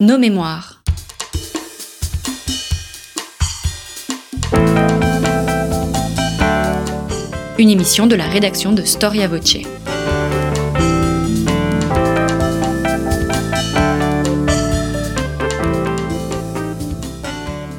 Nos mémoires. Une émission de la rédaction de Storia Voce.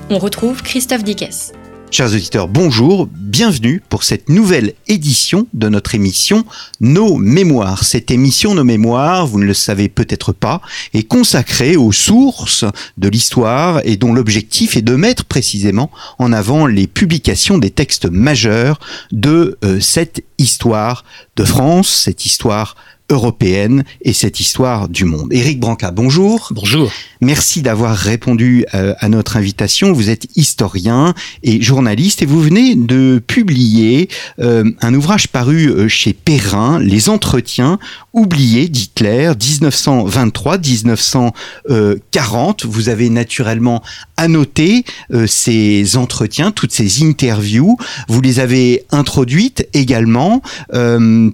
On retrouve Christophe Dickès. Chers auditeurs, bonjour, bienvenue pour cette nouvelle édition de notre émission Nos Mémoires. Cette émission Nos Mémoires, vous ne le savez peut-être pas, est consacrée aux sources de l'histoire et dont l'objectif est de mettre précisément en avant les publications des textes majeurs de euh, cette histoire de France, cette histoire européenne et cette histoire du monde. Éric Branca, bonjour. Bonjour. Merci d'avoir répondu euh, à notre invitation. Vous êtes historien et journaliste et vous venez de publier euh, un ouvrage paru euh, chez Perrin, Les entretiens oubliés d'Hitler 1923-1940. Vous avez naturellement annoté ces entretiens, toutes ces interviews. Vous les avez introduites également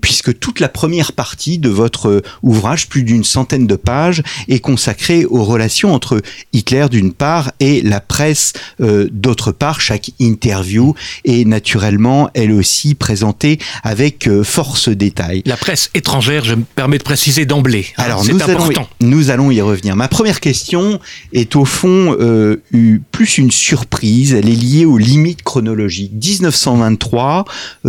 puisque toute la première partie de votre ouvrage, plus d'une centaine de pages, est consacrée aux relations entre Hitler d'une part et la presse euh, d'autre part. Chaque interview est naturellement, elle aussi, présentée avec euh, force détail. La presse étrangère, je me permets de préciser d'emblée. Hein, Alors nous allons, y, nous allons y revenir. Ma première question est au fond euh, plus une surprise. Elle est liée aux limites chronologiques. 1923,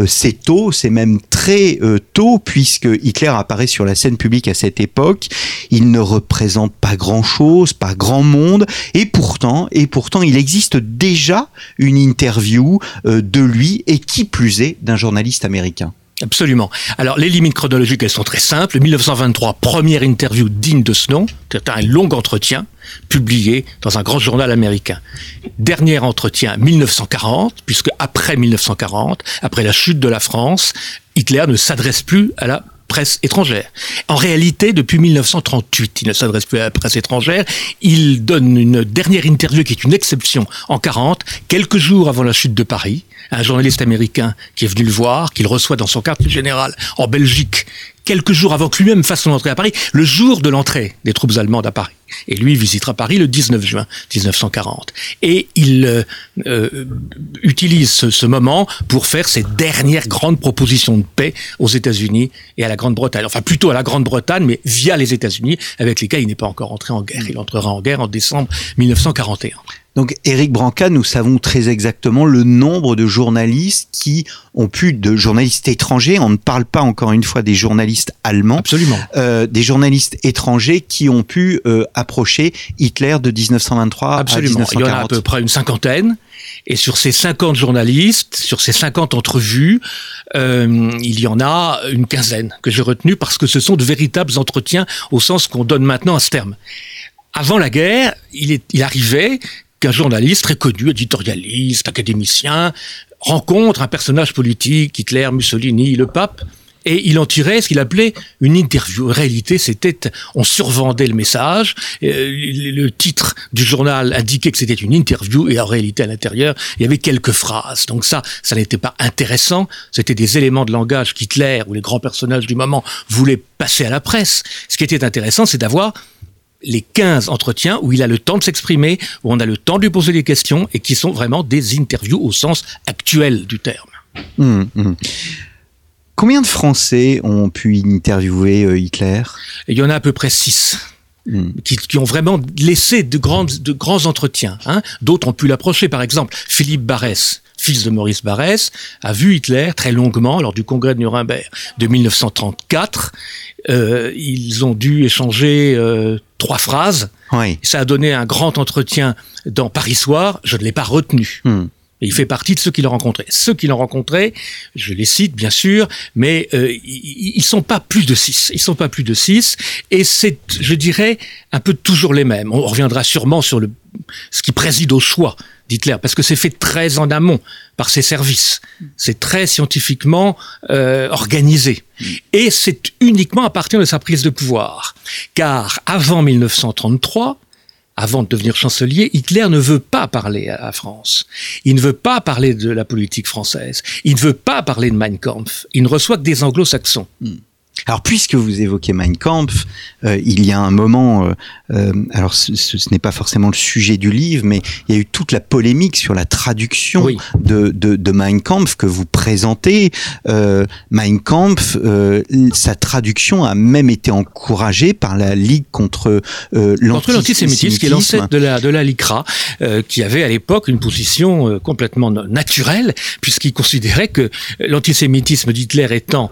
c'est tôt, c'est même très tôt puisque Hitler apparaît sur la scène publique à cette époque. Il ne représente pas grand-chose, pas grand monde, et pourtant, et pourtant, il existe déjà une interview euh, de lui, et qui plus est, d'un journaliste américain. Absolument. Alors, les limites chronologiques, elles sont très simples. 1923, première interview digne de ce nom. C'est un long entretien publié dans un grand journal américain. Dernier entretien, 1940, puisque après 1940, après la chute de la France, Hitler ne s'adresse plus à la presse étrangère. En réalité, depuis 1938, il ne s'adresse plus à la presse étrangère. Il donne une dernière interview qui est une exception en 40, quelques jours avant la chute de Paris. Un journaliste américain qui est venu le voir, qu'il reçoit dans son quartier général en Belgique, quelques jours avant que lui-même fasse son entrée à Paris, le jour de l'entrée des troupes allemandes à Paris. Et lui visitera Paris le 19 juin 1940. Et il euh, euh, utilise ce, moment pour faire ses dernières grandes propositions de paix aux États-Unis et à la Grande-Bretagne. Enfin, plutôt à la Grande-Bretagne, mais via les États-Unis, avec lesquels il n'est pas encore entré en guerre. Il entrera en guerre en décembre 1941. Donc, Éric Branca, nous savons très exactement le nombre de journalistes qui ont pu, de journalistes étrangers, on ne parle pas encore une fois des journalistes allemands, absolument, euh, des journalistes étrangers qui ont pu euh, approcher Hitler de 1923 absolument. à 1940. Il y en a à peu près une cinquantaine. Et sur ces 50 journalistes, sur ces 50 entrevues, euh, il y en a une quinzaine que j'ai retenues parce que ce sont de véritables entretiens au sens qu'on donne maintenant à ce terme. Avant la guerre, il, est, il arrivait qu'un journaliste très connu, éditorialiste, académicien, rencontre un personnage politique, Hitler, Mussolini, le pape, et il en tirait ce qu'il appelait une interview. En réalité, c'était, on survendait le message. Euh, le titre du journal indiquait que c'était une interview, et en réalité, à l'intérieur, il y avait quelques phrases. Donc ça, ça n'était pas intéressant. C'était des éléments de langage qu'Hitler ou les grands personnages du moment voulaient passer à la presse. Ce qui était intéressant, c'est d'avoir les 15 entretiens où il a le temps de s'exprimer, où on a le temps de lui poser des questions et qui sont vraiment des interviews au sens actuel du terme. Hum, hum. Combien de Français ont pu interviewer euh, Hitler? Il y en a à peu près 6. Hum. Qui, ont vraiment laissé de, grandes, de grands entretiens. Hein. D'autres ont pu l'approcher. Par exemple, Philippe Barès, fils de Maurice Barès, a vu Hitler très longuement lors du congrès de Nuremberg de 1934. Euh, ils ont dû échanger euh, trois phrases. Oui. Ça a donné un grand entretien dans Paris Soir. Je ne l'ai pas retenu. Hmm. Et il fait partie de ceux qui l'ont rencontré. Ceux qui l'ont rencontré, je les cite bien sûr, mais euh, ils sont pas plus de six. Ils sont pas plus de six. Et c'est, je dirais, un peu toujours les mêmes. On reviendra sûrement sur le, ce qui préside au choix d'Hitler, parce que c'est fait très en amont par ses services. C'est très scientifiquement euh, organisé. Et c'est uniquement à partir de sa prise de pouvoir. Car avant 1933, avant de devenir chancelier, Hitler ne veut pas parler à la France. Il ne veut pas parler de la politique française. Il ne veut pas parler de Mein Kampf. Il ne reçoit que des anglo-saxons. Alors, puisque vous évoquez Mein Kampf, euh, il y a un moment, euh, euh, alors ce, ce, ce n'est pas forcément le sujet du livre, mais il y a eu toute la polémique sur la traduction Oui. de, de, de Mein Kampf que vous présentez. Euh, mein Kampf, euh, sa traduction a même été encouragée par la Ligue contre euh, Contre l'antisémitisme, qui est l'ancêtre de la, de la LICRA, euh, qui avait à l'époque une position euh, complètement naturelle, puisqu'il considérait que l'antisémitisme d'Hitler étant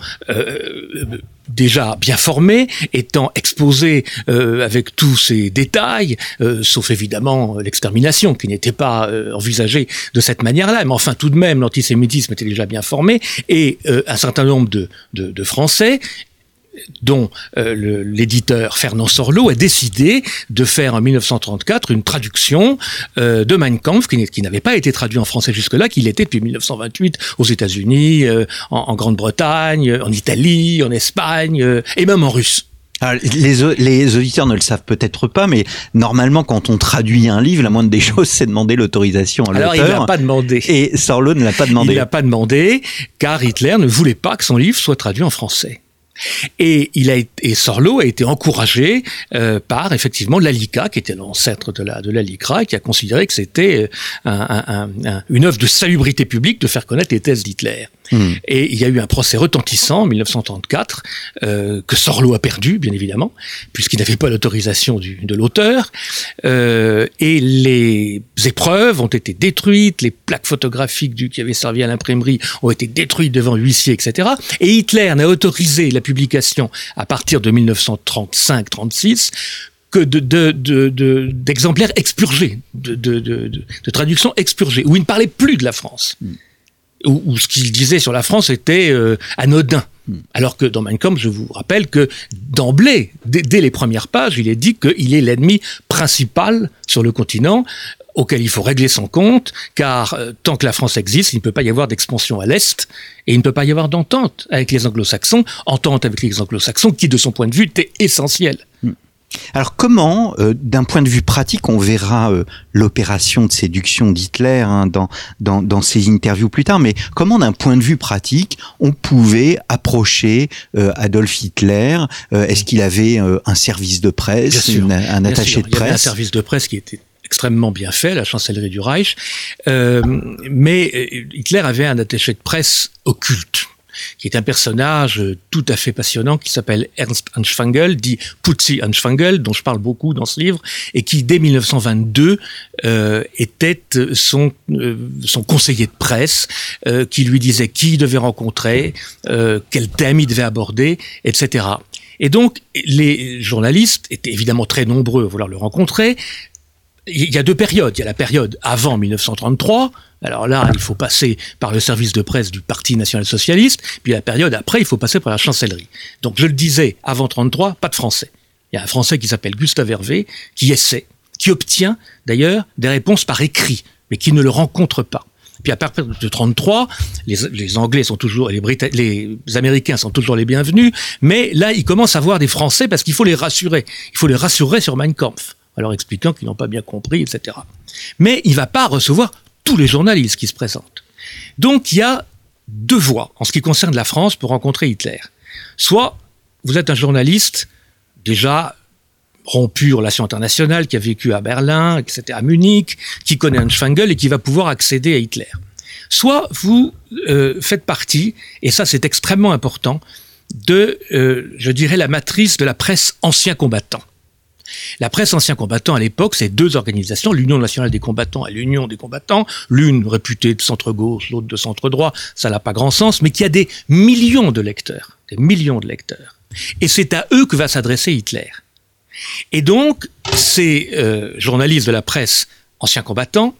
déjà bien formé, étant exposé euh, avec tous ses détails, euh, sauf évidemment l'extermination, qui n'était pas euh, envisagée de cette manière-là, mais enfin tout de même l'antisémitisme était déjà bien formé, et euh, un certain nombre de Français dont euh, l'éditeur Fernand Sorlot a décidé de faire en 1934 une traduction euh, de Mein Kampf qui, n'avait pas été traduit en français jusque-là, qu'il était depuis 1928 aux États-Unis, euh, en, en Grande-Bretagne, en Italie, en Espagne et même en russe. Alors, les, au- les auditeurs ne le savent peut-être pas, mais normalement, quand on traduit un livre, la moindre des choses, c'est demander l'autorisation à Alors il n'a l'auteur. pas demandé. Et Sorlo ne l'a pas Il demandé. n'a pas demandé, car Hitler ne voulait pas que son livre soit traduit en français. Et, il a et Sorlo a été encouragé euh, par effectivement l'ALICA, qui était l'ancêtre de la, de la LICRA, et qui a considéré que c'était euh, un- un- un- une œuvre de salubrité publique de faire connaître les thèses d'Hitler. Hmm. Et il y a eu un procès retentissant en 1934 euh, que Sorlo a perdu, bien évidemment, puisqu'il n'avait pas l'autorisation de l'auteur. Euh, et les épreuves ont été détruites, les plaques photographiques du, qui avaient servi à l'imprimerie ont été détruites devant huissier, etc. Et Hitler n'a autorisé la publication à partir de 1935-36 que de, de, de, de- d'exemplaires expurgés, de, traductions expurgées, où il ne parlait plus de la France. Où, où ce qu'il disait sur la France était euh, anodin. Alors que dans Mein Kampf, je vous rappelle que d'emblée, dès les premières pages, il est dit qu'il est l'ennemi principal sur le continent auquel il faut régler son compte, car euh, tant que la France existe, il ne peut pas y avoir d'expansion à l'Est, et il ne peut pas y avoir d'entente avec les anglo-saxons, entente avec les anglo-saxons qui, de son point de vue, était essentielle. Alors comment, euh, d'un point de vue pratique, on verra euh, l'opération de séduction d'Hitler hein, dans, dans, dans ses interviews plus tard, mais comment, d'un point de vue pratique, on pouvait approcher euh, Adolf Hitler Euh, Est-ce qu'il avait euh, un service de presse, Bien sûr. une- un attaché sûr, de Il y avait un presse? service de presse qui était extrêmement bien fait, la chancellerie du Reich. Euh, mais euh, Hitler avait un attaché de presse occulte qui est un personnage euh, tout à fait passionnant qui s'appelle Ernst Anschwangel, dit Putzi Anschwangel, dont je parle beaucoup dans ce livre, et qui dès 1922 euh, était son, conseiller de presse, qui lui disait qui il devait rencontrer, quel thème il devait aborder, etc. Et donc, les journalistes étaient évidemment très nombreux à vouloir le rencontrer. Il y a deux périodes. Il y a la période avant 1933. Alors là, il faut passer par le service de presse du Parti national-socialiste. Puis la période après, il faut passer par la chancellerie. Donc je le disais, avant 33, pas de français. Il y a un français qui s'appelle Gustave Hervé, qui essaie, qui obtient d'ailleurs des réponses par écrit, mais qui ne le rencontre pas. Puis à partir de 33, les, Anglais sont toujours, les, Brita- les Américains sont toujours les bienvenus, mais là, ils commencent à voir des Français parce qu'il faut les rassurer. Il faut les rassurer sur Mein Kampf, leur expliquant qu'ils n'ont pas bien compris, etc. Mais il va pas recevoir tous les journalistes qui se présentent. Donc il y a deux voies en ce qui concerne la France pour rencontrer Hitler. Soit vous êtes un journaliste déjà rompu aux relations internationales, qui a vécu à Berlin, etc., à Munich, qui connaît Anschwangel et qui va pouvoir accéder à Hitler. Soit vous euh, faites partie, et ça c'est extrêmement important, de, euh, je dirais, la matrice de la presse ancien combattant. La presse ancien combattant à l'époque, c'est deux organisations, l'Union nationale des combattants et l'Union des combattants, l'une réputée de centre-gauche, l'autre de centre-droit, ça n'a pas grand sens, mais qui a des millions de lecteurs, des millions de lecteurs. Et c'est à eux que va s'adresser Hitler. Et donc, ces euh, journalistes de la presse anciens combattants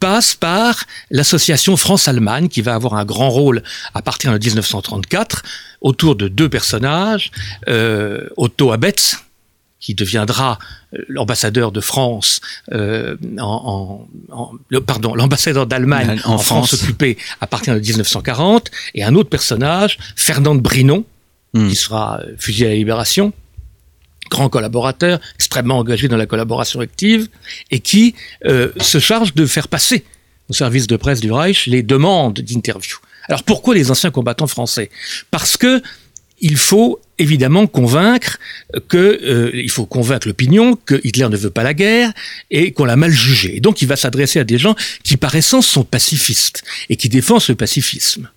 passent par l'association France-Allemagne qui va avoir un grand rôle à partir de 1934 autour de deux personnages, euh, Otto Abetz, qui deviendra euh, l'ambassadeur de France euh, en, en- en- le- pardon l'ambassadeur d'Allemagne En en, France. Occupée à partir de 1940 et un autre personnage Fernand Brinon Hmm. qui sera euh, fusillé à la Libération grand collaborateur, extrêmement engagé dans la collaboration active, et qui euh, se charge de faire passer au service de presse du Reich les demandes d'interview. Alors pourquoi les anciens combattants français? Parce que il faut évidemment convaincre que euh, il faut convaincre l'opinion que Hitler ne veut pas la guerre et qu'on l'a mal jugé. Et donc il va s'adresser à des gens qui par essence sont pacifistes et qui défendent le pacifisme.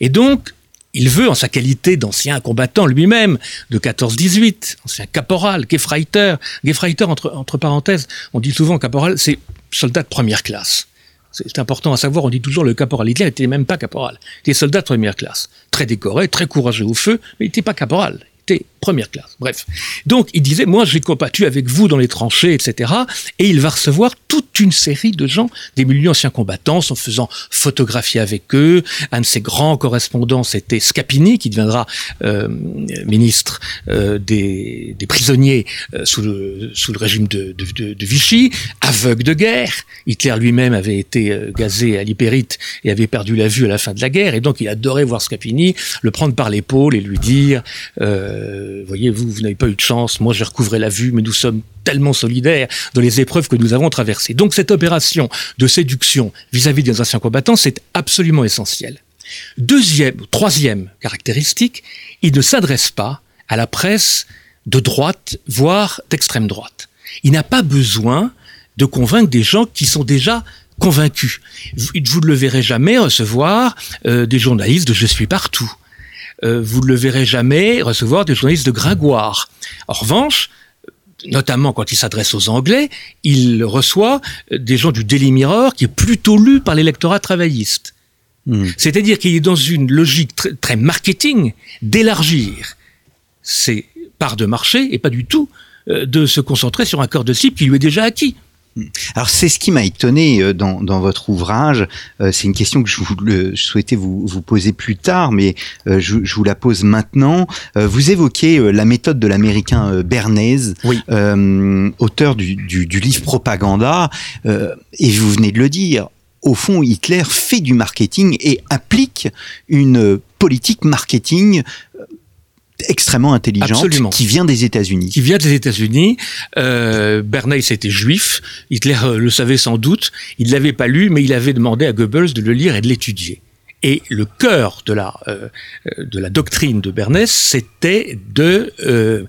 Et donc il veut, en sa qualité d'ancien combattant lui-même, de 14-18, ancien caporal, Gefreiter, Gefreiter entre, entre parenthèses, on dit souvent caporal, c'est soldat de première classe. C'est important à savoir, on dit toujours le caporal. Hitler n'était même pas caporal. Il était soldat de première classe. Très décoré, très courageux au feu, mais il n'était pas caporal première classe. Bref. Donc, il disait, moi, j'ai combattu avec vous dans les tranchées, etc. Et il va recevoir toute une série de gens, des milliers d'anciens combattants, en faisant photographier avec eux. Un de ses grands correspondants, c'était Scapini, qui deviendra euh, ministre euh, des, prisonniers euh, sous, le, régime de, Vichy, aveugle de guerre. Hitler lui-même avait été gazé à l'hypérite et avait perdu la vue à la fin de la guerre. Et donc, il adorait voir Scapini, le prendre par l'épaule et lui dire... voyez, vous, vous n'avez pas eu de chance, moi j'ai recouvré la vue, mais nous sommes tellement solidaires dans les épreuves que nous avons traversées. Donc cette opération de séduction vis-à-vis des anciens combattants, c'est absolument essentiel. Deuxième, troisième caractéristique, il ne s'adresse pas à la presse de droite, voire d'extrême droite. Il n'a pas besoin de convaincre des gens qui sont déjà convaincus. Vous ne le verrez jamais recevoir euh, des journalistes de Je suis partout. Euh, vous ne le verrez jamais recevoir des journalistes de Gringoire. En revanche, notamment quand il s'adresse aux Anglais, il reçoit des gens du Daily Mirror qui est plutôt lu par l'électorat travailliste. Hmm. C'est-à-dire qu'il est dans une logique très, très marketing d'élargir ses parts de marché et pas du tout euh, de se concentrer sur un corps de cible qui lui est déjà acquis. Alors c'est ce qui m'a étonné euh, dans, dans, votre ouvrage. Euh, c'est une question que je, vous, je souhaitais vous, vous, poser plus tard, mais euh, je, je, vous la pose maintenant. Vous évoquez la méthode de l'américain Bernays, oui. auteur du, du, du, livre Propaganda, et vous venez de le dire. Au fond, Hitler fait du marketing et applique une politique marketing extrêmement intelligente qui vient des États-Unis. Qui vient des États-Unis. Euh, Bernays était juif. Hitler euh, le savait sans doute. Il l'avait pas lu, mais il avait demandé à Goebbels de le lire et de l'étudier. Et le cœur de la euh, de la doctrine de Bernays, c'était de, euh,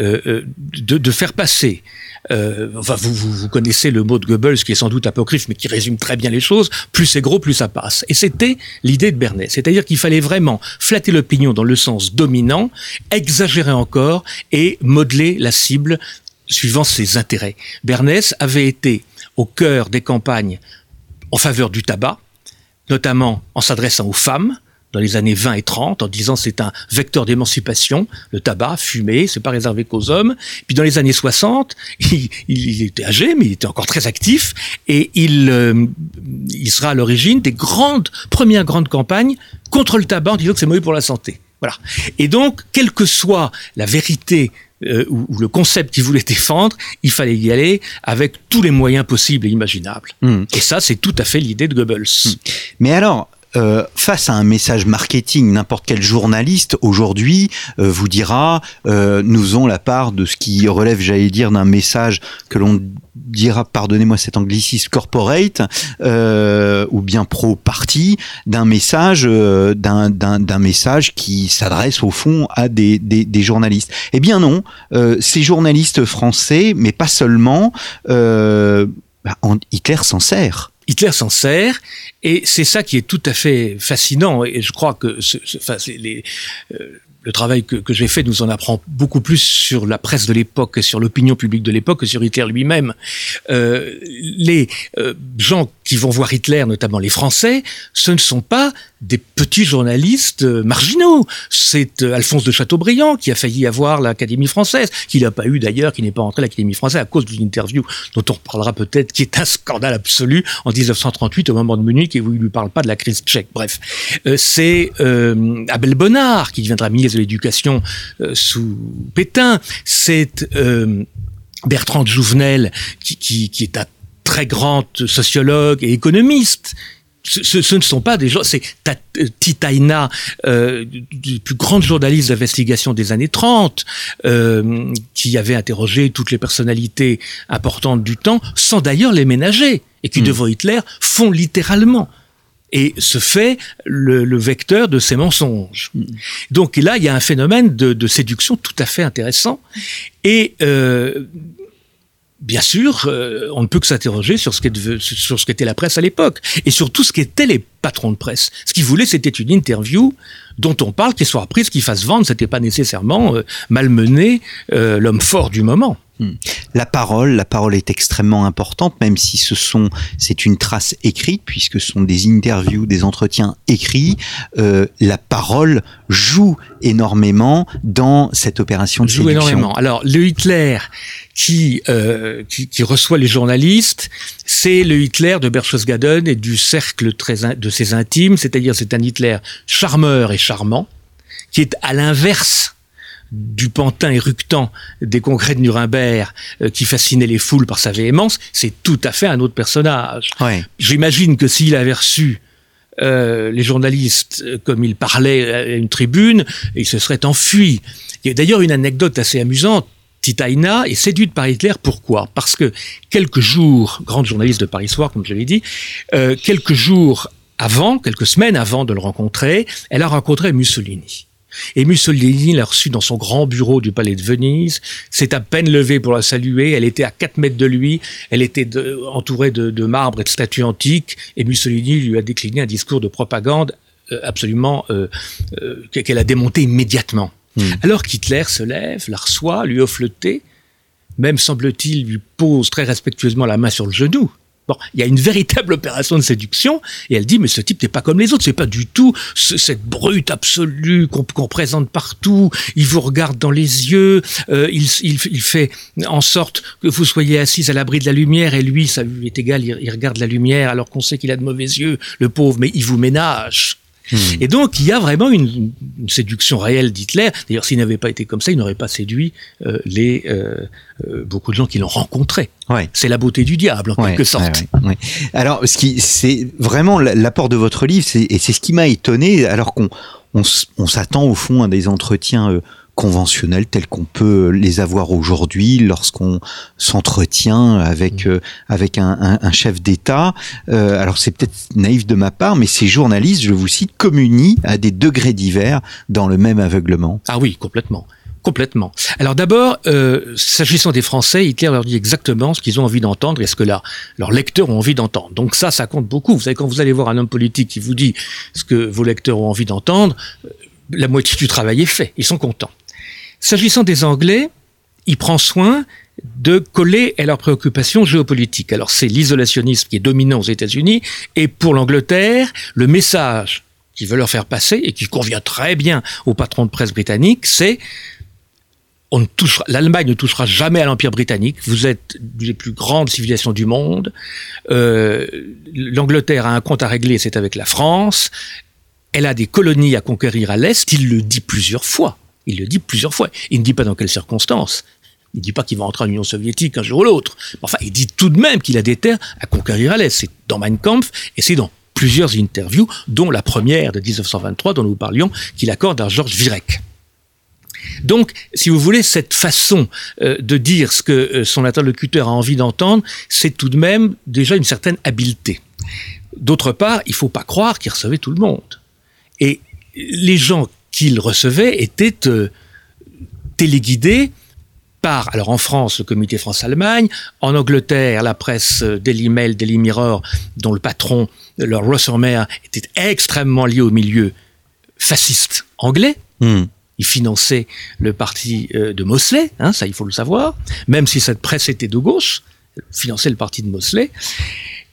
euh de de faire passer euh, enfin, vous, vous, connaissez le mot de Goebbels qui est sans doute apocryphe, mais qui résume très bien les choses. Plus c'est gros, plus ça passe. Et c'était l'idée de Bernays. C'est-à-dire qu'il fallait vraiment flatter l'opinion dans le sens dominant, exagérer encore et modeler la cible suivant ses intérêts. Bernays avait été au cœur des campagnes en faveur du tabac, notamment en s'adressant aux femmes, dans les années 20 et 30 en disant c'est un vecteur d'émancipation, le tabac, fumé, c'est pas réservé qu'aux hommes. Puis dans les années 60, il, il, était âgé, mais il était encore très actif, et il, euh, il sera à l'origine des grandes, premières grandes campagnes contre le tabac en disant que c'est mauvais pour la santé. Voilà. Et donc, quelle que soit la vérité euh, ou, le concept qu'il voulait défendre, il fallait y aller avec tous les moyens possibles et imaginables. Hmm. Et ça, c'est tout à fait l'idée de Goebbels. Hmm. Mais alors, euh, face à un message marketing, n'importe quel journaliste aujourd'hui euh, vous dira euh, nous avons la part de ce qui relève, j'allais dire, d'un message que l'on dira, pardonnez-moi cet anglicisme, corporate ou bien pro-parti, d'un message, d'un message qui s'adresse au fond à des, des, des, journalistes. Eh bien non, ces journalistes français, mais pas seulement, bah, Hitler s'en sert. Hitler s'en sert, et c'est ça qui est tout à fait fascinant. Et je crois que ce, ce, enfin, les, euh, le travail que, que j'ai fait nous en apprend beaucoup plus sur la presse de l'époque, sur l'opinion publique de l'époque que sur Hitler lui-même. Euh, les euh, gens qui vont voir Hitler, notamment les Français, ce ne sont pas des petits journalistes euh, marginaux. C'est Alphonse de Chateaubriand qui a failli avoir l'Académie française, qu'il n'a pas eu d'ailleurs, qui n'est pas entré à l'Académie française à cause d'une interview dont on reparlera peut-être, qui est un scandale absolu en 1938 au moment de Munich et où il ne lui parle pas de la crise tchèque. Bref, c'est Abel Bonnard qui deviendra ministre de l'Éducation sous Pétain. C'est Bertrand Jouvenel qui, qui, qui est un très grande sociologue et économiste. Ce, ce, ne sont pas des gens, c'est Titaina, euh, du plus grande journaliste d'investigation des années 30, euh, qui avait interrogé toutes les personnalités importantes du temps, sans d'ailleurs les ménager, et qui, hmm. devant Hitler, font littéralement et se fait le, le vecteur de ces mensonges. Donc là, il y a un phénomène de, de séduction tout à fait intéressant. Et euh, bien sûr, euh, on ne peut que s'interroger sur ce qu'était sur ce qu'était la presse à l'époque et sur tout ce qu'étaient les patrons de presse. Ce qu'ils voulaient, c'était une interview dont on parle, qui soit reprise, qui fasse vendre. C'était pas nécessairement euh, malmener euh, l'homme fort du moment. Hmm. La parole, la parole est extrêmement importante, même si ce sont, c'est une trace écrite, puisque ce sont des interviews, des entretiens écrits. Euh, la parole joue énormément dans cette opération de joue séduction. énormément. Alors, le Hitler qui, euh, qui, qui reçoit les journalistes, c'est le Hitler de Berchtesgaden et du cercle très de ses intimes, c'est-à-dire c'est un Hitler charmeur et charmant, qui est à l'inverse du pantin éructant des congrès de Nuremberg euh, qui fascinait les foules par sa véhémence, c'est tout à fait un autre personnage. Ouais. J'imagine que s'il avait reçu euh, les journalistes euh, comme il parlait à une tribune, il se serait enfui. Il y a d'ailleurs une anecdote assez amusante. Titaina est séduite par Hitler. Pourquoi? Parce que quelques jours, grande journaliste de Paris Soir, comme je l'ai dit, euh, quelques jours avant, quelques semaines avant de le rencontrer, elle a rencontré Mussolini. Et Mussolini l'a reçu dans son grand bureau du palais de Venise, s'est à peine levé pour la saluer, elle était à 4 mètres de lui, elle était de- entourée de, de marbre et de statues antiques, et Mussolini lui a décliné un discours de propagande euh, absolument euh, euh, qu'elle a démonté immédiatement. Alors qu'Hitler se lève, la reçoit, lui offre le thé, même semble-t-il lui pose très respectueusement la main sur le genou. Bon, il y a une véritable opération de séduction, et elle dit, mais ce type n'est pas comme les autres, c'est pas du tout ce- cette brute absolue qu'on qu'on présente partout, il vous regarde dans les yeux, euh, il, fait en sorte que vous soyez assis à l'abri de la lumière, et lui, ça lui est égal, il regarde la lumière alors qu'on sait qu'il a de mauvais yeux, le pauvre, mais il vous ménage. Et donc, il y a vraiment une, une séduction réelle d'Hitler. D'ailleurs, s'il n'avait pas été comme ça, il n'aurait pas séduit euh, les euh, euh, beaucoup de gens qui l'ont rencontré. Ouais. C'est la beauté du diable, en Ouais, quelque sorte. ouais. Alors, ce qui, c'est vraiment l'apport de votre livre, c'est, et c'est ce qui m'a étonné, alors qu'on on, s'attend au fond à des entretiens conventionnels tels qu'on peut les avoir aujourd'hui lorsqu'on s'entretient avec Mm. euh, avec un, un- un chef d'État. Euh, alors c'est peut-être naïf de ma part, mais ces journalistes, je vous cite, communient à des degrés divers dans le même aveuglement. Ah oui, complètement. Complètement. Alors d'abord, euh, s'agissant des Français, Hitler leur dit exactement ce qu'ils ont envie d'entendre et ce que là, leurs lecteurs ont envie d'entendre. Donc ça, ça compte beaucoup. Vous savez, quand vous allez voir un homme politique qui vous dit ce que vos lecteurs ont envie d'entendre, la moitié du travail est fait. Ils sont contents. S'agissant des Anglais, il prend soin de coller à leurs préoccupations géopolitiques. Alors c'est l'isolationnisme qui est dominant aux États-Unis et pour l'Angleterre, le message qu'il veut leur faire passer et qui convient très bien au patron de presse britannique, c'est on ne touchera, l'Allemagne ne touchera jamais à l'Empire britannique. Vous êtes les plus grandes civilisations du monde. Euh, L'Angleterre a un compte à régler, c'est avec la France. Elle a des colonies à conquérir à l'Est. Il le dit plusieurs fois. Il le dit plusieurs fois. Il ne dit pas dans quelles circonstances. Il ne dit pas qu'il va entrer en Union soviétique un jour ou l'autre. Enfin, il dit tout de même qu'il a des terres à conquérir à l'Est. C'est dans Mein Kampf et c'est dans plusieurs interviews, dont la première de 1923 dont nous parlions, qu'il accorde à Georges Virek. Donc, si vous voulez, cette façon euh, de dire ce que euh, son interlocuteur a envie d'entendre, c'est tout de même déjà une certaine habileté. D'autre part, il faut pas croire qu'il recevait tout le monde. Et les gens qu'il recevait étaient euh, téléguidés par, alors en France, le comité France-Allemagne, en Angleterre, la presse euh, Daily Mail, Daily Mirror, dont le patron, leur Rossermer, était extrêmement lié au milieu fasciste anglais. Hmm. Il finançait le parti euh, de Mosley, hein, ça il faut le savoir, même si cette presse était de gauche, finançait le parti de Mosley.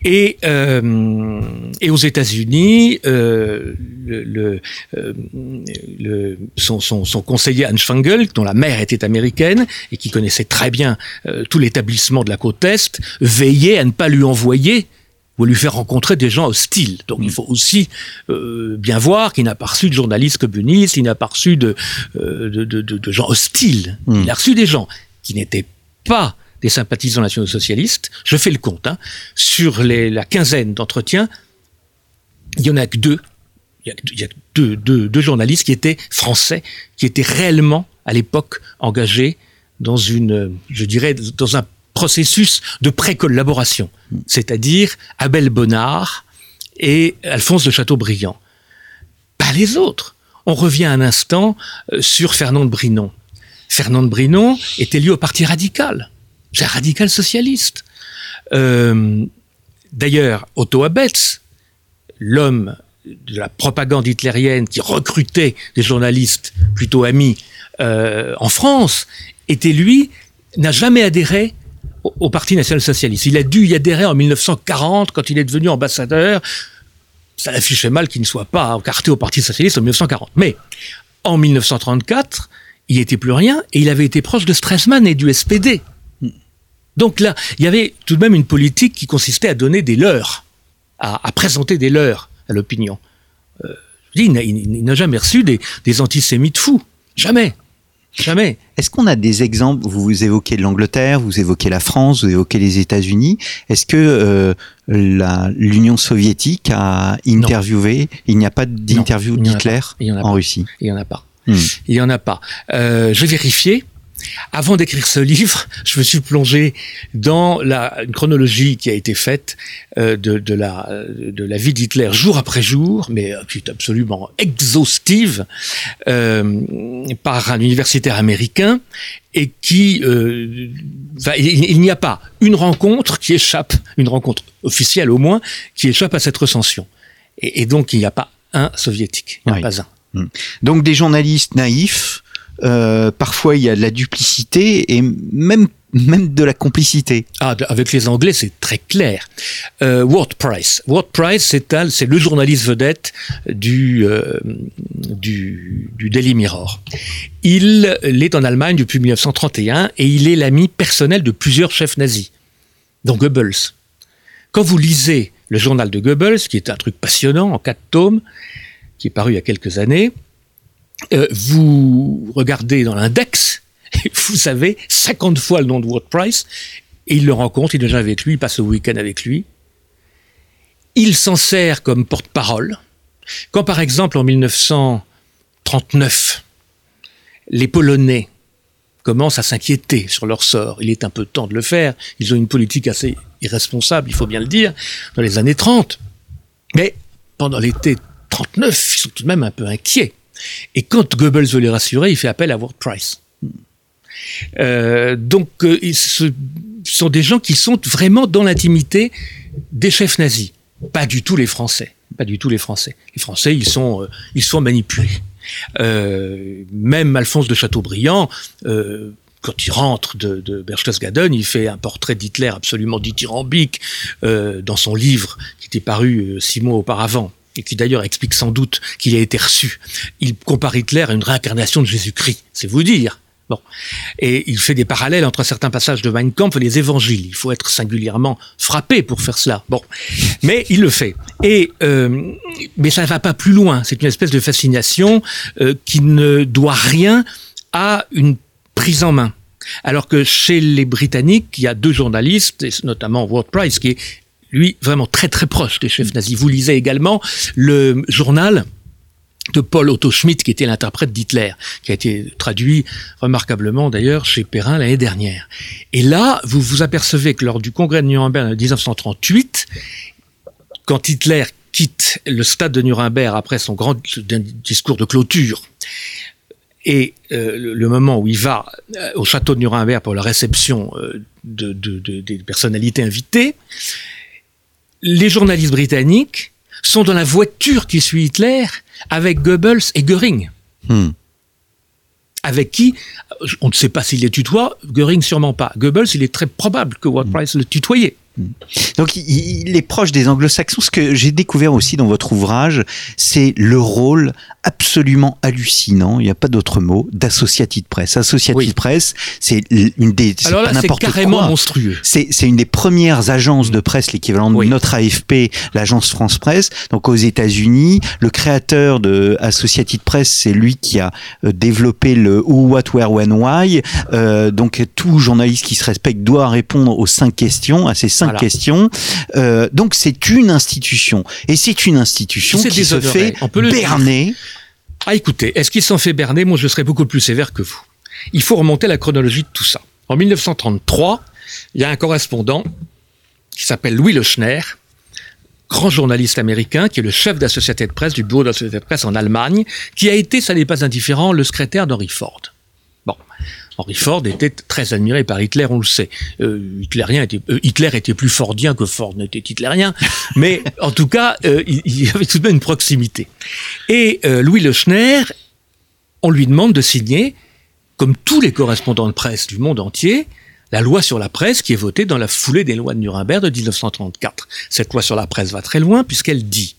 Et, euh, et aux États-Unis, euh, le, le, euh, son, son, son conseiller Anschwangel, dont la mère était américaine et qui connaissait très bien tout l'établissement de la côte Est, veillait à ne pas lui envoyer ou à lui faire rencontrer des gens hostiles. Donc il faut aussi euh, bien voir qu'il n'a pas reçu de journalistes communistes, il n'a pas reçu de, euh, de, de, de- de gens hostiles. Mm. Il a reçu des gens qui n'étaient pas des sympathisants nationaux-socialistes. Je fais le compte. Hein. Sur la quinzaine d'entretiens, il y en a que deux. Il y a, deux, journalistes qui étaient français, qui étaient réellement, à l'époque, engagés dans une, je dirais, dans un processus de pré-collaboration. C'est-à-dire Abel Bonnard et Alphonse de Chateaubriand. Pas les autres. On revient un instant euh, sur Fernand de Brinon. Fernand Brinon est élu au Parti radical. C'est radical socialiste. Euh, D'ailleurs, Otto Abetz, l'homme de la propagande hitlérienne qui recrutait des journalistes plutôt amis euh, en France, était lui, n'a jamais adhéré au, Parti national-socialiste. Il a dû y adhérer en 1940 quand il est devenu ambassadeur. Ça affichait mal qu'il ne soit pas encarté au Parti socialiste en 1940. Mais en 1934, il n'était plus rien et il avait été proche de Stresemann et du SPD. Donc là, il y avait tout de même une politique qui consistait à donner des leurs, à, à présenter des leurs à l'opinion. Euh, il n'a- il n'a jamais reçu des, des antisémites fous. Jamais. Jamais. Est-ce qu'on a des exemples? Vous, évoquez l'Angleterre, vous évoquez la France, vous évoquez les États-Unis. Est-ce que euh, l'Union soviétique a interviewé? Il n'y a pas d'interview d'Hitler en. Russie. Il n'y en a pas. Hmm. Il n'y en a pas. Euh, J'ai vérifié. Avant d'écrire ce livre, je me suis plongé dans la une chronologie qui a été faite euh, de, de la de la vie d'Hitler jour après jour, mais euh, qui est absolument exhaustive euh, par un universitaire américain et qui euh, va- il, il n'y a pas une rencontre qui échappe, une rencontre officielle au moins, qui échappe à cette recension. Et, et donc il n'y a pas un soviétique, il n'y en a Oui. pas un. Donc des journalistes naïfs. Euh, parfois, il y a de la duplicité et même même de la complicité. Ah, avec les Anglais, c'est très clair. Euh, Price. C'est le journaliste vedette du, euh, du, Daily Mirror. Il est en Allemagne depuis 1931 et il est l'ami personnel de plusieurs chefs nazis, dont Goebbels. Quand vous lisez le journal de Goebbels, qui est un truc passionnant en quatre tomes, qui est paru il y a quelques années, euh, vous regardez dans l'index, vous avez 50 fois le nom de Ward Price, et il le rencontre, il déjà avec lui, il passe le week-end avec lui. Il s'en sert comme porte-parole. Quand par exemple en 1939, les Polonais commencent à s'inquiéter sur leur sort, il est un peu temps de le faire, ils ont une politique assez irresponsable, il faut bien le dire, dans les années 30. Mais pendant l'été 39, ils sont tout de même un peu inquiets. Et quand Goebbels veut les rassurer, il fait appel à Ward Price. Euh, donc, euh, ce sont des gens qui sont vraiment dans l'intimité des chefs nazis. Pas du tout les Français. Pas du tout les Français. Les Français, ils sont, euh, manipulés. Même Alphonse de Chateaubriand, quand il rentre de, de Berchtesgaden, il fait un portrait d'Hitler absolument dithyrambique dans son livre qui était paru six mois auparavant et qui d'ailleurs explique sans doute qu'il a été reçu. Il compare Hitler à une réincarnation de Jésus-Christ, c'est vous dire. Bon. Et il fait des parallèles entre certains passages de Mein Kampf et les évangiles. Il faut être singulièrement frappé pour faire cela. Bon. Mais il le fait. Et, euh, mais ça ne va pas plus loin. C'est une espèce de fascination euh, qui ne doit rien à une prise en main. Alors que chez les Britanniques, il y a deux journalistes, notamment Ward Price, qui est lui vraiment très très proche des chefs nazis. Vous lisez également le journal de Paul Otto Schmidt, qui était l'interprète d'Hitler, qui a été traduit remarquablement d'ailleurs chez Perrin l'année dernière. Et là, vous vous apercevez que lors du congrès de Nuremberg en 1938, quand Hitler quitte le stade de Nuremberg après son grand discours de clôture, et euh, le, moment où il va euh, au château de Nuremberg pour la réception euh, de, de- de- des personnalités invitées, les journalistes britanniques sont dans la voiture qui suit Hitler avec Goebbels et Goering. Hmm. Avec qui On ne sait pas s'il les tutoie, Goering sûrement pas. Goebbels, il est très probable que Ward Price le tutoyait. Donc il, est proche des anglo-saxons. Ce que j'ai découvert aussi dans votre ouvrage, c'est le rôle absolument hallucinant, il n'y a pas d'autre mot, d'Associated Press. Associated Oui. Press, c'est une des... c'est Alors pas là, c'est n'importe carrément quoi. monstrueux. C'est une des premières agences de presse, l'équivalent de Oui. notre AFP, l'agence France Presse. Donc aux États-Unis, le créateur de Associated Press, c'est lui qui a euh, développé le Who, What, Where, When, Why. Euh, donc tout journaliste qui se respecte doit répondre aux cinq questions, à ces cinq Voilà. questions. Euh, donc c'est une institution, et c'est une institution qui se fait on peut le dire. berner. Ah, écoutez, est-ce qu'ils s'en fait berner? Moi, je serais beaucoup plus sévère que vous. Il faut remonter la chronologie de tout ça. En 1933, il y a un correspondant qui s'appelle Louis Lechner, grand journaliste américain qui est le chef de la société de presse, du bureau de la société de presse en Allemagne, qui a été, ça n'est pas indifférent, le secrétaire d'Henry Ford. Bon. Henry Ford était très admiré par Hitler, on le sait. Euh, était, euh, Hitler était plus fordien que Ford n'était hitlérien, mais en tout cas, euh, il, il, avait tout de même une proximité. Et euh, Louis Lechner, on lui demande de signer, comme tous les correspondants de presse du monde entier, la loi sur la presse qui est votée dans la foulée des lois de Nuremberg de 1934. Cette loi sur la presse va très loin puisqu'elle dit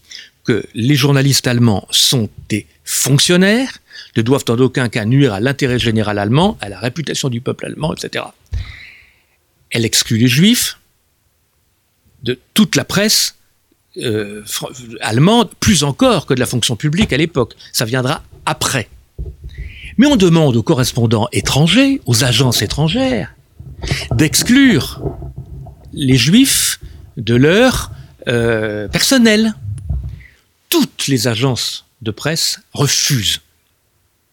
que les journalistes allemands sont des fonctionnaires, ne doivent en aucun cas nuire à l'intérêt général allemand, à la réputation du peuple allemand, etc. Elle exclut les juifs de toute la presse euh, allemande, plus encore que de la fonction publique à l'époque. Ça viendra après. Mais on demande aux correspondants étrangers, aux agences étrangères, d'exclure les juifs de leur euh, personnel. Toutes les agences de presse refusent,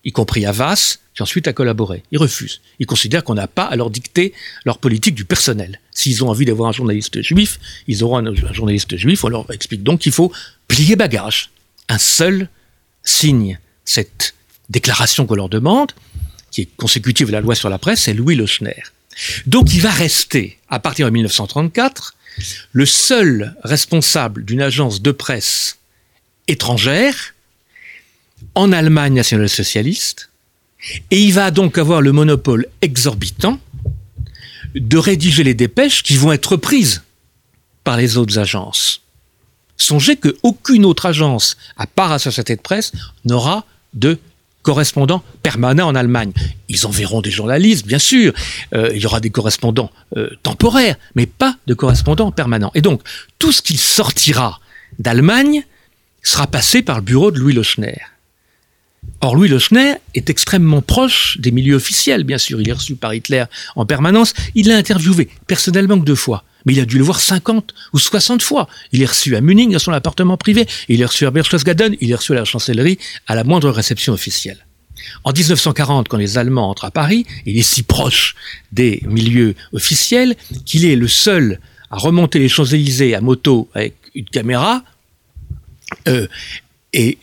y compris Avas, qui ensuite a collaboré. Ils refusent. Ils considèrent qu'on n'a pas à leur dicter leur politique du personnel. S'ils ont envie d'avoir un journaliste juif, ils auront un, journaliste juif. On leur explique donc qu'il faut plier bagage. Un seul signe cette déclaration qu'on leur demande, qui est consécutive à la loi sur la presse, c'est Louis Lechner. Donc il va rester, à partir de 1934, le seul responsable d'une agence de presse étrangère en Allemagne nationale-socialiste, et il va donc avoir le monopole exorbitant de rédiger les dépêches qui vont être prises par les autres agences. Songez qu'aucune autre agence, à part la société de presse, n'aura de correspondants permanents en Allemagne. Ils enverront des journalistes, bien sûr. Euh, il y aura des correspondants euh, temporaires, mais pas de correspondants permanents. Et donc, tout ce qui sortira d'Allemagne sera passé par le bureau de Louis Lochner. Or, Louis Lochner est extrêmement proche des milieux officiels, bien sûr. Il est reçu par Hitler en permanence. Il l'a interviewé personnellement que deux fois. Mais il a dû le voir 50 ou 60 fois. Il est reçu à Munich dans son appartement privé. Il est reçu à Berchtesgaden. Il est reçu à la chancellerie à la moindre réception officielle. En 1940, quand les Allemands entrent à Paris, il est si proche des milieux officiels qu'il est le seul à remonter les Champs-Élysées à moto avec une caméra euh, et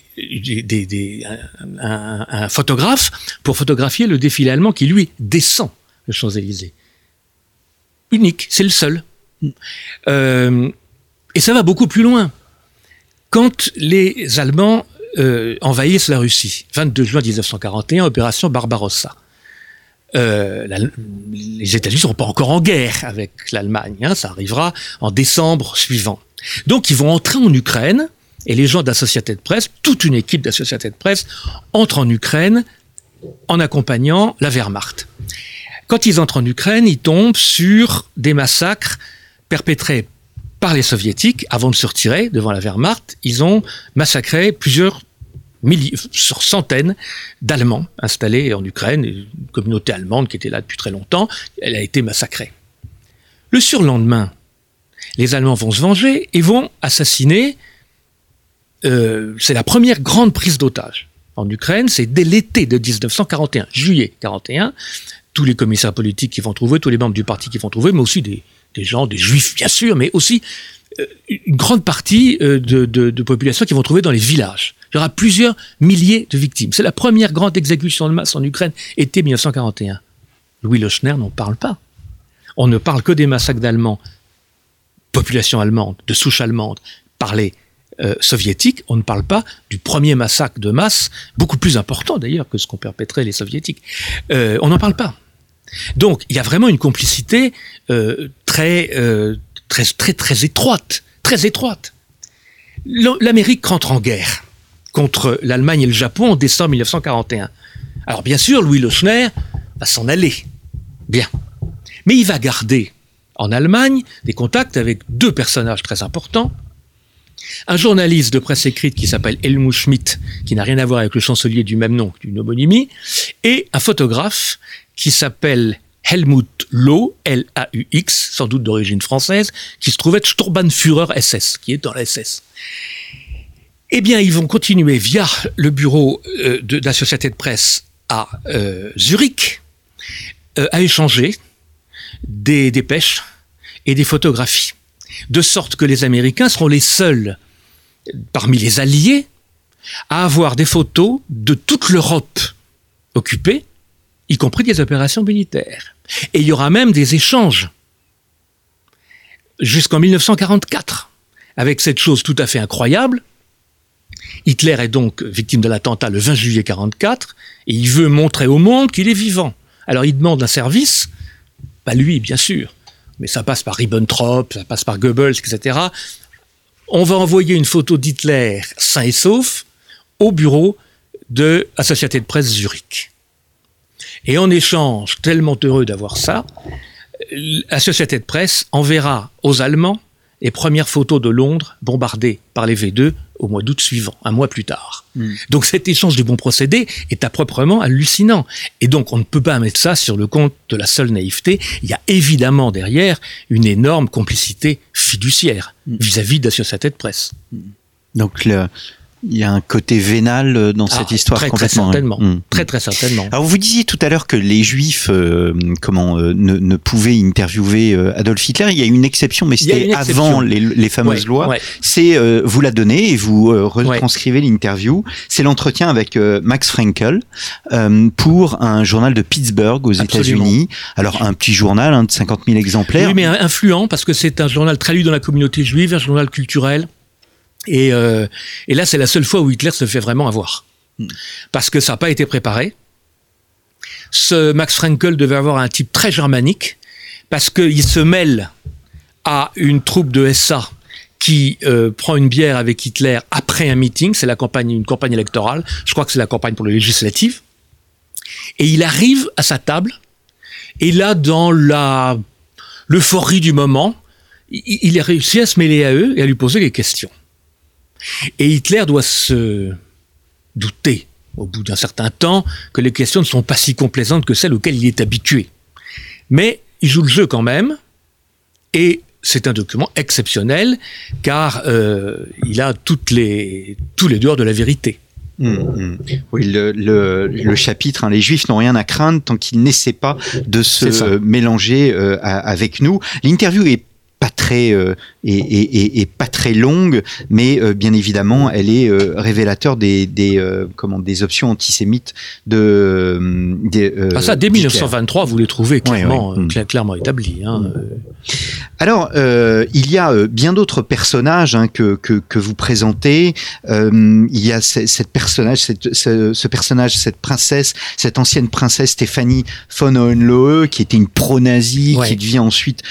un, photographe pour photographier le défilé allemand qui, lui, descend les Champs-Élysées. Unique, c'est le seul. Euh, et ça va beaucoup plus loin. Quand les Allemands euh, envahissent la Russie, 22 juin 1941, opération Barbarossa. Les États-Unis ne sont pas encore en guerre avec l'Allemagne, hein, ça arrivera en décembre suivant. Donc ils vont entrer en Ukraine, et les gens de la toute une équipe de la société en Ukraine en accompagnant la Wehrmacht. Quand ils entrent en Ukraine, ils tombent sur des massacres perpétrés par les soviétiques avant de se retirer devant la Wehrmacht. Ils ont massacré plusieurs centaines d'Allemands installés en Ukraine, une communauté allemande qui était là depuis très longtemps, elle a été massacrée. Le surlendemain, les Allemands vont se venger et vont assassiner. Euh, c'est la première grande prise d'otage en Ukraine, c'est dès l'été de 1941, juillet 41, tous les commissaires politiques qui vont trouver, tous les membres du parti qui vont trouver, mais aussi des, gens, des juifs bien sûr, mais aussi euh, une grande partie euh, de, de, de population qui vont trouver dans les villages. Il y aura plusieurs milliers de victimes. C'est la première grande exécution de masse en Ukraine, été 1941. Louis Lochner n'en parle pas. On ne parle que des massacres d'Allemands, population allemande, de souche allemande, par les euh, soviétiques. On ne parle pas du premier massacre de masse, beaucoup plus important d'ailleurs que ce qu'ont perpétré les soviétiques. Euh, on n'en parle pas. Donc, il y a vraiment une complicité euh, très étroite. L'Amérique rentre en guerre contre l'Allemagne et le Japon en décembre 1941. Alors, bien sûr, Louis Lochner va s'en aller. Bien. Mais il va garder en Allemagne des contacts avec deux personnages très importants. Un journaliste de presse écrite qui s'appelle Helmut Schmidt, qui n'a rien à voir avec le chancelier du même nom, d'une homonymie, et un photographe qui s'appelle Helmut Loh, L-A-U-X, sans doute d'origine française, qui se trouvait Sturmbannführer SS, qui est dans la SS. Eh bien, ils vont continuer via le bureau euh, de, de, la société de presse à euh, Zurich euh, à échanger des dépêches et des photographies. De sorte que les Américains seront les seuls, parmi les alliés, à avoir des photos de toute l'Europe occupée, y compris des opérations militaires. Et il y aura même des échanges jusqu'en 1944, avec cette chose tout à fait incroyable. Hitler est donc victime de l'attentat le 20 juillet 1944, et il veut montrer au monde qu'il est vivant. Alors il demande un service, pas lui bien sûr, mais ça passe par Ribbentrop, ça passe par Goebbels, etc. On va envoyer une photo d'Hitler sain et sauf au bureau de la Société de presse Zurich. Et en échange, tellement heureux d'avoir ça, la Société de presse enverra aux Allemands les premières photos de Londres bombardées par les V2 au mois d'août suivant, un mois plus tard. Hmm. Donc cet échange du bon procédé est à proprement hallucinant. Et donc on ne peut pas mettre ça sur le compte de la seule naïveté. Il y a évidemment derrière une énorme complicité fiduciaire hmm. vis-à-vis de la société de presse. Hmm. Donc le, il y a un côté vénal euh, dans cette ah, histoire très, complètement. Très certainement. Mmh. Très très certainement. Alors vous disiez tout à l'heure que les Juifs, euh, comment, euh, ne, ne, pouvaient interviewer Adolf Hitler. Il y a une exception, mais c'était avant les, les fameuses lois. C'est vous la donnez et vous retranscrivez l'interview. C'est l'entretien avec Max Frankel pour un journal de Pittsburgh aux États-Unis. Alors un petit journal hein, de 50 000 exemplaires. Oui, mais influent parce que c'est un journal très lu dans la communauté juive, un journal culturel. Et, euh, et là, c'est la seule fois où Hitler se fait vraiment avoir. Hmm. Parce que ça n'a pas été préparé. Ce Max Frankel devait avoir un type très germanique, parce qu'il se mêle à une troupe de SA qui euh, prend une bière avec Hitler après un meeting, c'est la campagne, une campagne électorale, je crois que c'est la campagne pour les législatives, et il arrive à sa table, et là, dans la l'euphorie du moment, il, il a réussi à se mêler à eux et à lui poser des questions. Et Hitler doit se douter, au bout d'un certain temps, que les questions ne sont pas si complaisantes que celles auxquelles il est habitué. Mais il joue le jeu quand même, et c'est un document exceptionnel, car euh, il a toutes les, tous les dehors de la vérité. Mmh, mmh. Oui, le, chapitre, hein, les Juifs n'ont rien à craindre tant qu'ils n'essaient pas de se mélanger euh, avec nous. L'interview est pas très euh, et, pas très longue, mais euh, bien évidemment, elle est euh, révélateur des, des comment des options antisémites de. Des, ah, ça, dès 1923, vous les trouvez clairement, mm. clairement établis. Hein, mm. Alors, il y a bien d'autres personnages hein, que, que, que, vous présentez. il y a cette personnage, cette, ce, personnage, cette princesse, cette ancienne princesse Stéphanie von Hohenlohe, qui était une pro-nazie, qui devient ensuite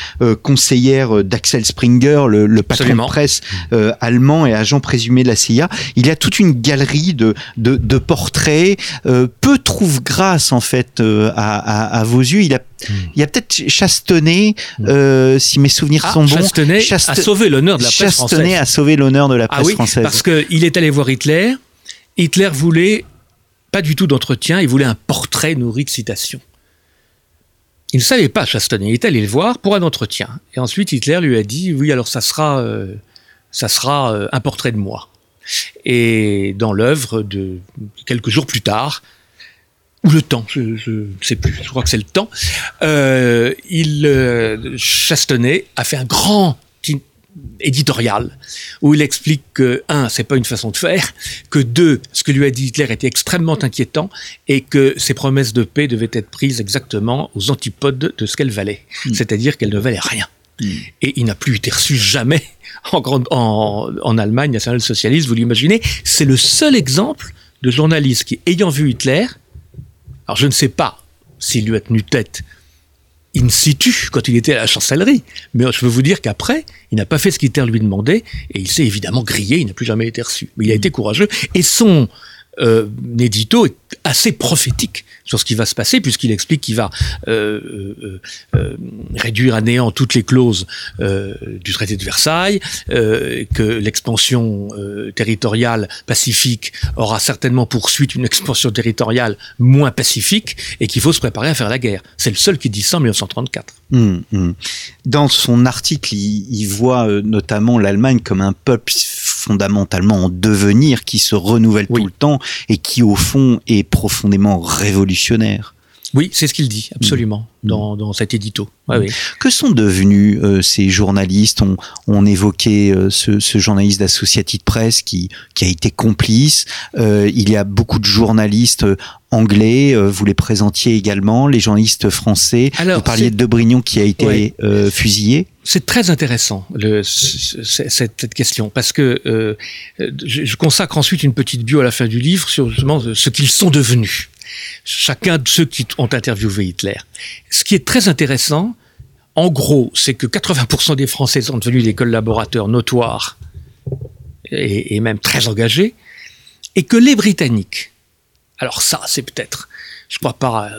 conseillère d'Axel Springer, le, patron de presse euh, allemand et agent présumé de la CIA. Il y a toute une galerie de, de, portraits. Euh, peu trouve grâce en fait euh, à, vos yeux. Il a hmm. il y a peut-être Chastenay, hmm. si mes souvenirs ah, sont bons. Chastenay a sauvé l'honneur de la presse Chastenay a sauvé l'honneur de la presse ah oui, française. Parce qu'il est allé voir Hitler. Hitler voulait pas du tout d'entretien, il voulait un portrait nourri de citations. Il ne savait pas, Chastenay. Il est allé le voir pour un entretien. Et ensuite, Hitler lui a dit Oui, alors ça sera, euh, ça sera euh, un portrait de moi. Et dans l'œuvre de quelques jours plus tard, ou le temps, je ne sais plus, je crois que c'est le temps, euh, il, Chastenay a fait un grand éditorial où il explique que un, c'est pas une façon de faire, que deux, ce que lui a dit Hitler était extrêmement inquiétant et que ses promesses de paix devaient être prises exactement aux antipodes de ce qu'elles valaient, hmm. c'est-à-dire qu'elles ne valaient rien. Hmm. Et il n'a plus été reçu jamais en, en, en Allemagne nationale-socialiste, vous l'imaginez. C'est le seul exemple de journaliste qui, ayant vu Hitler, alors je ne sais pas s'il lui a tenu tête in situ quand il était à la chancellerie. Mais je veux vous dire qu'après, il n'a pas fait ce qu'Hitler lui demandait et il s'est évidemment grillé, il n'a plus jamais été reçu. Mais il a été courageux et son euh, édito est assez prophétique sur ce qui va se passer, puisqu'il explique qu'il va euh, euh, euh, réduire à néant toutes les clauses du traité de Versailles, que l'expansion territoriale pacifique aura certainement pour suite une expansion territoriale moins pacifique, et qu'il faut se préparer à faire la guerre. C'est le seul qui dit ça en 1934. Hum, hum. Dans son article, il voit notamment l'Allemagne comme un peuple fondamentalement en devenir, qui se renouvelle tout le temps et qui au fond est profondément révolutionnaire. Oui, c'est ce qu'il dit, absolument, Mmh. dans, dans cet édito. Ouais, oui. Que sont devenus euh, ces journalistes? On, on évoquait euh, ce, ce journaliste d'Associated Press qui, qui a été complice. Euh, il y a beaucoup de journalistes anglais. vous les présentiez également, les journalistes français. Alors, vous parliez de Debrignon qui a été Ouais. fusillé. C'est très intéressant le, cette, cette question parce que euh, je, je consacre ensuite une petite bio à la fin du livre sur justement ce qu'ils sont devenus. Chacun de ceux qui ont interviewé Hitler. Ce qui est très intéressant, en gros, c'est que 80% des Français sont devenus des collaborateurs notoires et, même très engagés, et que les Britanniques, alors ça, c'est peut-être, je crois pas,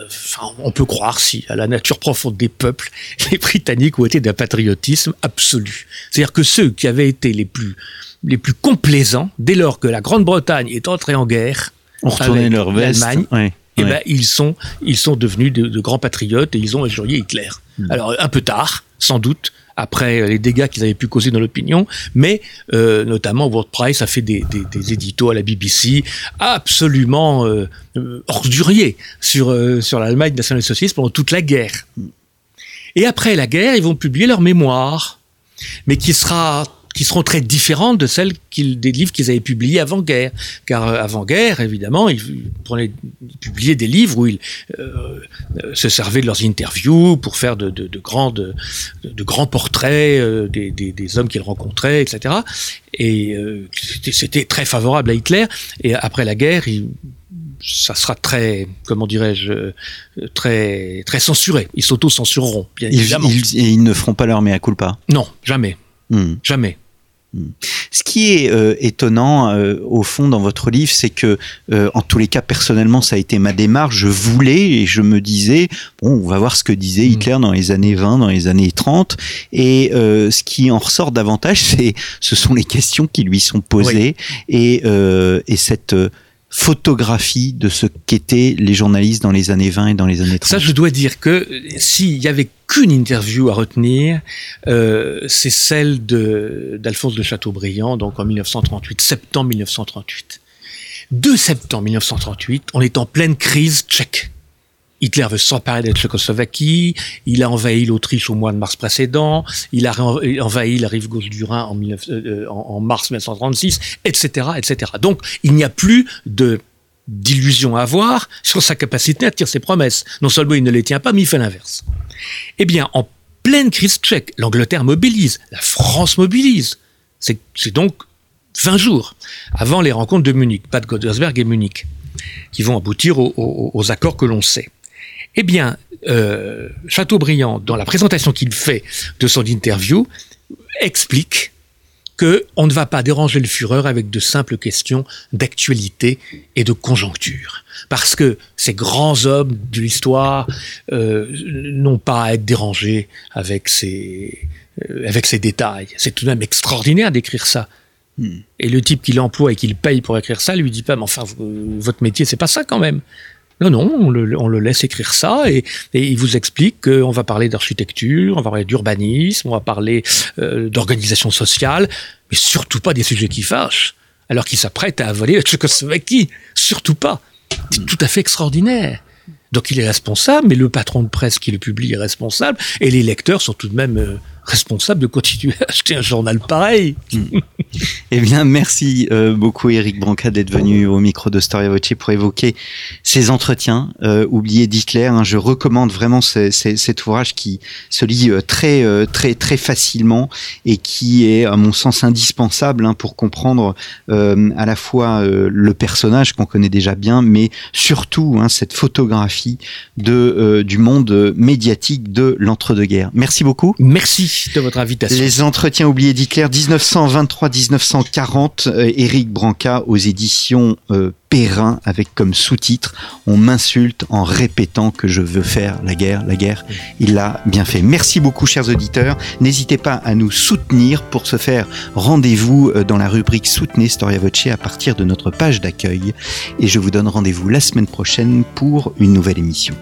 on peut croire si à la nature profonde des peuples, les Britanniques ont été d'un patriotisme absolu. C'est-à-dire que ceux qui avaient été les plus les plus complaisants dès lors que la Grande-Bretagne est entrée en guerre, On retournait Avec leur veste. Ouais, eh ouais. ben, ils sont, ils sont devenus de, de grands patriotes et ils ont injurié Hitler. Hmm. Alors, un peu tard, sans doute, après les dégâts qu'ils avaient pu causer dans l'opinion, mais euh, notamment World Price a fait des, des, des éditos à la BBC absolument euh, euh, orduriers sur, euh, sur l'Allemagne nationale-socialiste pendant toute la guerre. Et après la guerre, ils vont publier leur mémoire, mais qui sera qui seront très différentes de celles qu'ils, des livres qu'ils avaient publiés avant-guerre. Car euh, avant-guerre, évidemment, ils, prenaient, ils publiaient des livres où ils euh, euh, se servaient de leurs interviews pour faire de, de, de grands, de, de grands portraits euh, des, des, des hommes qu'ils rencontraient, etc. Et euh, c'était, c'était très favorable à Hitler. Et après la guerre, il, ça sera très, comment dirais-je, très, très censuré. Ils s'auto-censureront, bien Ils, évidemment. ils- et ils ne feront pas leur mea culpa? Non, jamais, Hmm. jamais. Ce qui est euh, étonnant euh, au fond dans votre livre, c'est que euh, en tous les cas personnellement ça a été ma démarche. Je voulais et je me disais bon on va voir ce que disait Mm. Hitler dans les années 20, dans les années 30 et euh, ce qui en ressort davantage c'est ce sont les questions qui lui sont posées et, euh, et cette euh, photographie de ce qu'étaient les journalistes dans les années 20 et dans les années 30. Ça, je dois dire que euh, s'il y avait qu'une interview à retenir, euh, c'est celle d'Alphonse de Chateaubriand, donc en 1938, septembre 1938. 2 septembre 1938, on est en pleine crise tchèque. Hitler veut s'emparer de la Tchécoslovaquie, il a envahi l'Autriche au mois de mars précédent, il a envahi la rive gauche du Rhin en, 19 euh, en mars 1936, etc., etc. Donc, il n'y a plus de d'illusions à avoir sur sa capacité à tenir ses promesses. Non seulement il ne les tient pas, mais il fait l'inverse. Eh bien, en pleine crise tchèque, l'Angleterre mobilise, la France mobilise. C'est donc 20 jours avant les rencontres de Munich, pas de Godesberg et Munich, qui vont aboutir aux accords que l'on sait. Eh bien, euh, Chateaubriand, dans la présentation qu'il fait de son interview, explique que on ne va pas déranger le Führer avec de simples questions d'actualité et de conjoncture. Parce que ces grands hommes de l'histoire euh, n'ont pas à être dérangés avec ces, euh, avec ces détails. C'est tout de même extraordinaire d'écrire ça. Hmm. Et le type qui l'emploie et qui le paye pour écrire ça lui dit pas, mais enfin, votre métier, c'est pas ça quand même. Non, non, on le, laisse écrire ça et, il vous explique qu'on va parler d'architecture, on va parler d'urbanisme, on va parler euh, d'organisation sociale, mais surtout pas des sujets qui fâchent, alors qu'il s'apprête à avaler la Tchécoslovaquie. Surtout pas. C'est tout à fait extraordinaire. Donc il est responsable, mais le patron de presse qui le publie est responsable, et les lecteurs sont tout de même responsables de continuer à acheter un journal pareil. Eh bien, merci euh, beaucoup Eric Branca d'être venu au micro de Storia Voce pour évoquer ces entretiens euh, oubliés d'Hitler. hein. Je recommande vraiment ce- ce- cet ouvrage qui se lit euh, très euh, très très facilement et qui est à mon sens indispensable hein, pour comprendre à la fois le personnage qu'on connaît déjà bien, mais surtout hein, cette photographie de du monde médiatique de l'entre-deux-guerres. Merci beaucoup. Merci de votre invitation. Les entretiens oubliés d'Hitler 1923-1940, euh, Éric Branca aux éditions euh, Perrin avec comme sous-titre On m'insulte en répétant que je veux faire la guerre, la guerre. Il l'a bien fait. Merci beaucoup chers auditeurs. N'hésitez pas à nous soutenir pour ce faire. Rendez-vous euh, dans la rubrique Soutenez Storia Voce à partir de notre page d'accueil et je vous donne rendez-vous la semaine prochaine pour une nouvelle émission.